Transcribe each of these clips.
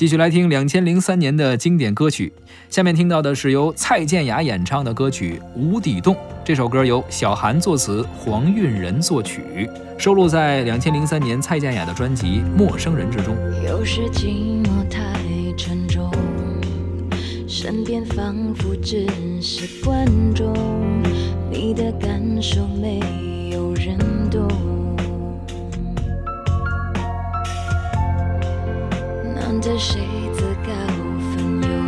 继续来听两千零三年的经典歌曲。下面听到的是由蔡健雅演唱的歌曲《无底洞》。这首歌由小韩作词，黄韵仁作曲，收录在两千零三年蔡健雅的专辑《陌生人》之中。有时寂寞太沉重，身边仿佛只是观众，你的感受没难得谁自告奋勇，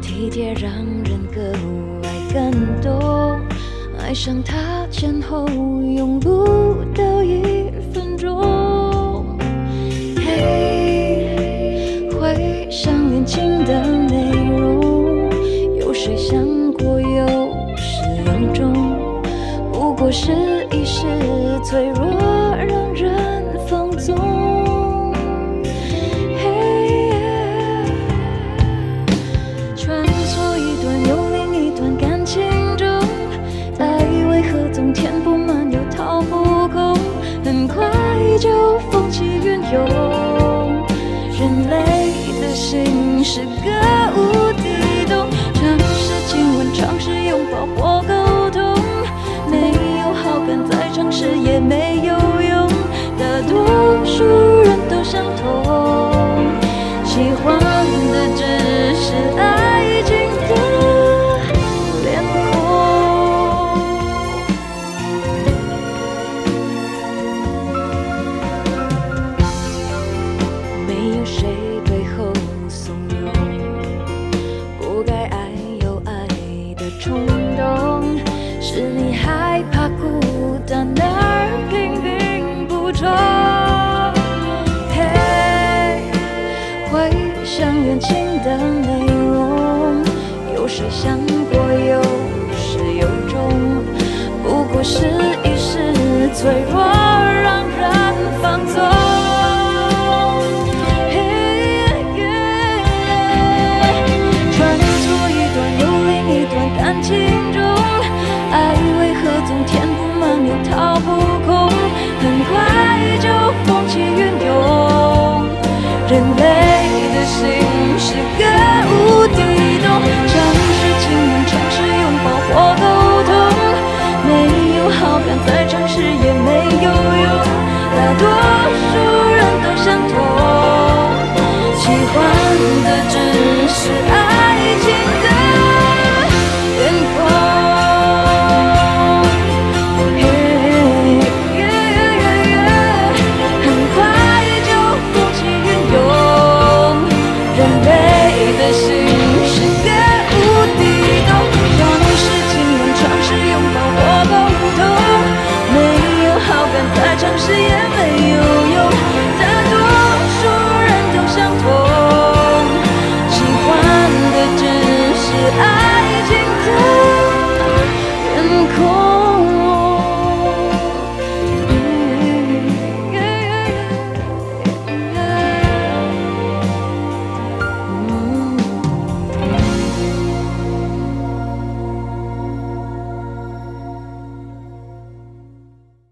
体贴让人格外感动。爱上他前后用不到一分钟。嘿，回想恋情的内容，有谁想过有始有终？不过是一时脆弱，用。人类的心是个无底洞，尝试亲吻，尝试拥抱冲动，是你害怕孤单而拼命补充。嘿，回想恋情的内容，有谁想过有始有终？不过是一时脆弱，让人放纵。很快就风起云涌。人类的心是个无底洞，尝试亲吻，尝试拥抱或沟通，没有好感再尝试也没有用，大多数人都相同，喜欢。